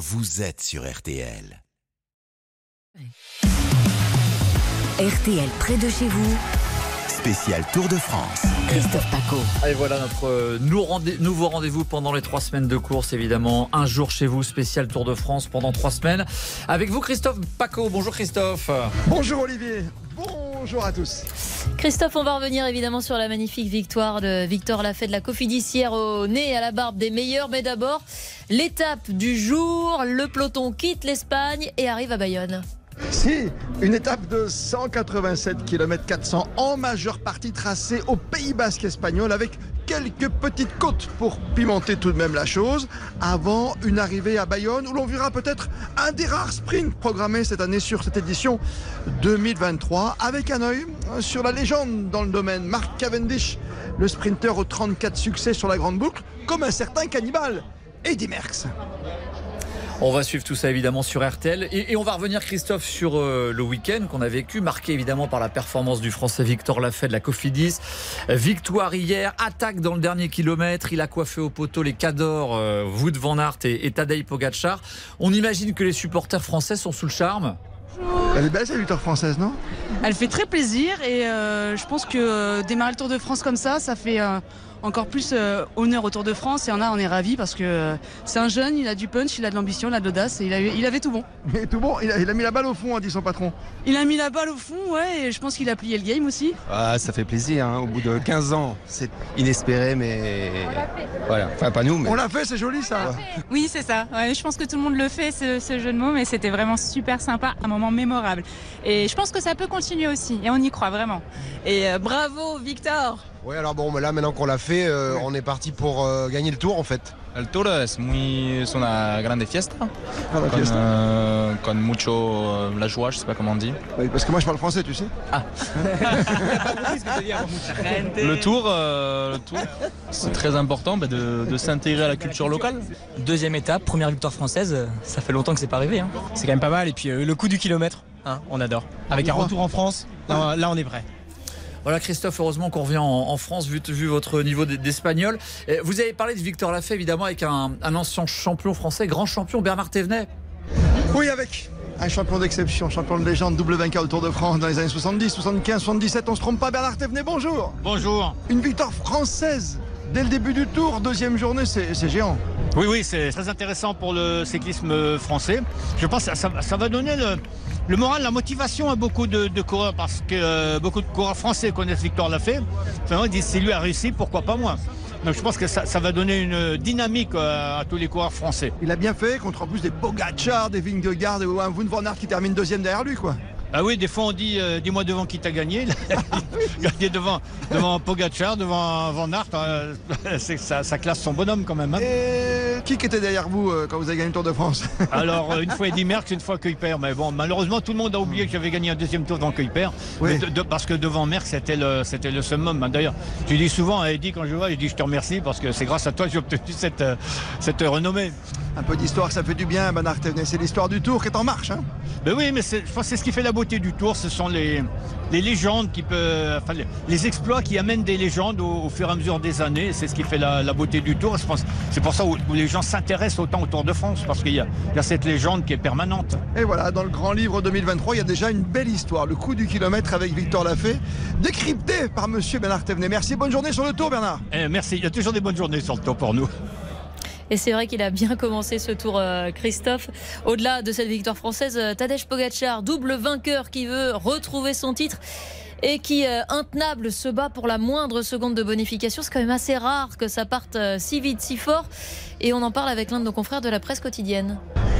vous êtes sur RTL. RTL près de chez vous. Spécial Tour de France. Christophe Paco. Et voilà notre euh, nou- rendez- nouveau rendez-vous pendant les trois semaines de course, évidemment. Un jour chez vous, spécial Tour de France pendant trois semaines. Avec vous, Christophe Paco. Bonjour Christophe. Bonjour Olivier, bonjour à tous. Christophe, on va revenir évidemment sur la magnifique victoire de Victor Lafay de la Cofidis hier au nez et à la barbe des meilleurs. Mais d'abord, l'étape du jour. Le peloton quitte l'Espagne et arrive à Bayonne. Si, une étape de 187 km 400 en majeure partie tracée au Pays Basque espagnol avec quelques petites côtes pour pimenter tout de même la chose avant une arrivée à Bayonne où l'on verra peut-être un des rares sprints programmés cette année sur cette édition 2023 avec un œil sur la légende dans le domaine Mark Cavendish, le sprinter aux 34 succès sur la grande boucle comme un certain cannibale Eddie Merckx. On va suivre tout ça évidemment sur RTL. Et, et on va revenir, Christophe, sur euh, le week-end qu'on a vécu, marqué évidemment par la performance du Français Victor Lafay de la Cofidis. Victoire hier, attaque dans le dernier kilomètre. Il a coiffé au poteau les cadors euh, Wout van Aert et, et Tadej Pogacar. On imagine que les supporters français sont sous le charme. Elle est belle cette victoire française, non? Elle fait très plaisir et euh, je pense que euh, démarrer le Tour de France comme ça, ça fait euh, encore plus euh, honneur au Tour de France et on a, on est ravis parce que euh, c'est un jeune, il a du punch, il a de l'ambition, il a de l'audace et il, a eu- il avait tout bon. Mais tout bon, il a, il a mis la balle au fond, a dit son patron. Il a mis la balle au fond, ouais, et je pense qu'il a plié le game aussi. Ah, ça fait plaisir, hein. au bout de 15 ans, c'est inespéré, mais voilà. Enfin, pas nous, mais On l'a fait, c'est joli ça. Oui, c'est ça. Ouais, je pense que tout le monde le fait, ce, ce jeu de mots, mais c'était vraiment super sympa, un moment mémorable. Et je pense que ça peut continuer aussi, et on y croit vraiment. Et euh, bravo Victor Oui, alors bon, mais là, maintenant qu'on l'a fait, euh, on est parti pour euh, gagner le tour, en fait. El Tour es muy es una grande fiesta Ah, la con, fiesta. euh, con mucho euh, la joie, je sais pas comment on dit. Oui, parce que moi je parle français, tu sais. Le Tour, euh, le Tour, c'est très important bah, de, de s'intégrer à la culture locale. Deuxième étape, première victoire française, ça fait longtemps que c'est pas arrivé. hein. C'est quand même pas mal. Et puis euh, le coup du kilomètre, hein, on adore. Avec un retour en France, là, là, on est prêt. Voilà Christophe, heureusement qu'on revient en, en France vu, vu votre niveau d'espagnol. Vous avez parlé de Victor Lafay évidemment avec un, un ancien champion français, grand champion Bernard Thévenet. Oui, avec un champion d'exception, champion de légende, double vainqueur au Tour de France dans les années 70, 75, 77. On se trompe pas, Bernard Thévenet, bonjour. Bonjour. Une victoire française dès le début du Tour, deuxième journée, c'est c'est géant. Oui, oui, c'est très intéressant pour le cyclisme français. Je pense que ça, ça va donner le, le moral, la motivation à beaucoup de, coureurs parce que euh, beaucoup de coureurs français connaissent Victor Lafay. Finalement, ils disent si lui a réussi, pourquoi pas moi? Donc je pense que ça, va donner une dynamique euh, à tous les coureurs français. Il a bien fait contre en plus des Pogacar, des Vingegaard un Wout van Aert qui termine deuxième derrière lui, quoi. Ah oui, des fois on dit euh, dis-moi devant qui t'a gagné. Gagné devant, devant Pogacar, devant Van Aert. euh, ça, ça classe son bonhomme quand même. hein. Et qui était derrière vous euh, quand vous avez gagné le Tour de France? Alors, une fois Eddy Merckx, une fois Kuiper. Mais bon, malheureusement, tout le monde a oublié que j'avais gagné un deuxième tour devant Kuiper. Oui. Mais de- de- parce que devant Merckx, c'était le, c'était le summum. hein. D'ailleurs, je dis souvent à Eddy quand je vois, je dis je te remercie parce que c'est grâce à toi que j'ai obtenu cette, cette renommée. Un peu d'histoire, ça fait du bien, Bernard Thévenet. C'est l'histoire du Tour qui est en marche. Hein Ben oui, mais c'est- je pense que c'est ce qui fait la beauté du tour. Ce sont les, les légendes qui peuvent, enfin, les, exploits qui amènent des légendes au, au fur et à mesure des années. C'est ce qui fait la, la beauté du tour. C'est pour ça où, où les gens s'intéressent autant au Tour de France parce qu'il y a, il y a cette légende qui est permanente. Et voilà, dans le grand livre 2023, il y a déjà une belle histoire. Le coup du kilomètre avec Victor Lafay, décrypté par monsieur Bernard Thévenet. Merci, bonne journée sur le Tour, Bernard. Eh, merci. Il y a toujours des bonnes journées sur le tour pour nous. Et c'est vrai qu'il a bien commencé ce tour, euh, Christophe. Au-delà de cette victoire française, euh, Tadej Pogacar, double vainqueur qui veut retrouver son titre et qui, euh, intenable, se bat pour la moindre seconde de bonification. C'est quand même assez rare que ça parte si vite, si fort. Et on en parle avec l'un de nos confrères de la presse quotidienne.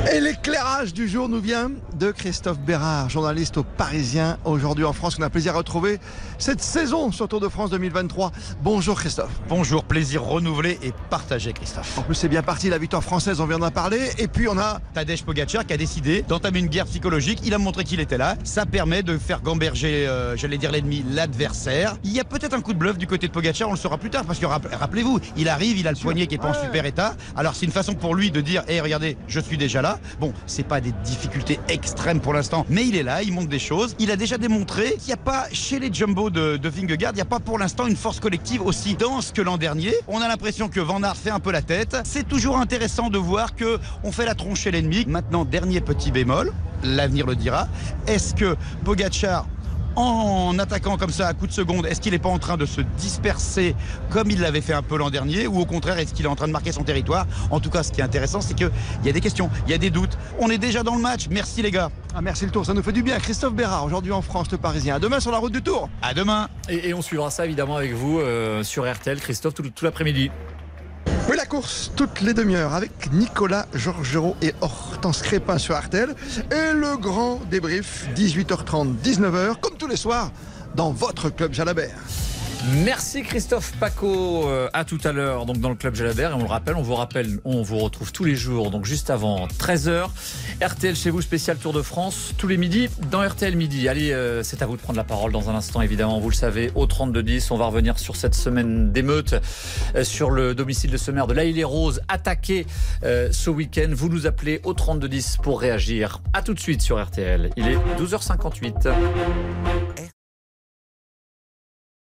Et l'éclairage du jour nous vient de Christophe Bérard, journaliste au Parisien aujourd'hui en France. On a plaisir à retrouver cette saison sur Tour de France 2023. Bonjour Christophe. Bonjour, plaisir renouvelé et partagé, Christophe. En plus, c'est bien parti, la victoire française, on vient d'en parler. Et puis, on a Tadej Pogacar qui a décidé d'entamer une guerre psychologique. Il a montré qu'il était là. Ça permet de faire gamberger, euh, j'allais dire l'ennemi, l'adversaire. Il y a peut-être un coup de bluff du côté de Pogacar, on le saura plus tard. Parce que rapp- rappelez-vous, il arrive, il a le poignet qui est pas en super état. Alors c'est une façon pour lui de dire, hé regardez, je suis déjà là. Là. Bon, c'est pas des difficultés extrêmes pour l'instant, mais il est là, il montre des choses. Il a déjà démontré qu'il n'y a pas chez les jumbo de, de Vingegaard, il n'y a pas pour l'instant une force collective aussi dense que l'an dernier. On a l'impression que Van Aert fait un peu la tête. C'est toujours intéressant de voir que on fait la tronche chez l'ennemi. Maintenant, dernier petit bémol, l'avenir le dira. Est-ce que Pogacar en attaquant comme ça à coup de seconde, est-ce qu'il n'est pas en train de se disperser comme il l'avait fait un peu l'an dernier ou au contraire est-ce qu'il est en train de marquer son territoire? En tout cas, ce qui est intéressant, c'est qu'il y a des questions, il y a des doutes. On est déjà dans le match. Merci les gars. Ah, merci le tour, ça nous fait du bien. Christophe Bérard, aujourd'hui en France, le Parisien. À demain sur la route du Tour. À demain. Et, on suivra ça évidemment avec vous euh, sur RTL, Christophe, tout, tout l'après-midi. Oui, la course toutes les demi-heures avec Nicolas Georgerot et Hortense Crépin sur Artel. Et le grand débrief, 18h30, 19h, comme tous les soirs, dans votre club Jalabert. Merci Christophe Paco. Euh, à tout à l'heure, donc dans le club Jalabert. Et on le rappelle, on vous rappelle, on vous retrouve tous les jours, donc juste avant 13h. RTL chez vous, spécial Tour de France, tous les midis dans RTL Midi. Allez, euh, c'est à vous de prendre la parole dans un instant, évidemment. Vous le savez, au 32-10, on va revenir sur cette semaine d'émeute, euh, sur le domicile de ce maire de La les Roses, attaqué ce week-end. Vous nous appelez au 32-10 pour réagir. À tout de suite sur RTL. Il est 12h58.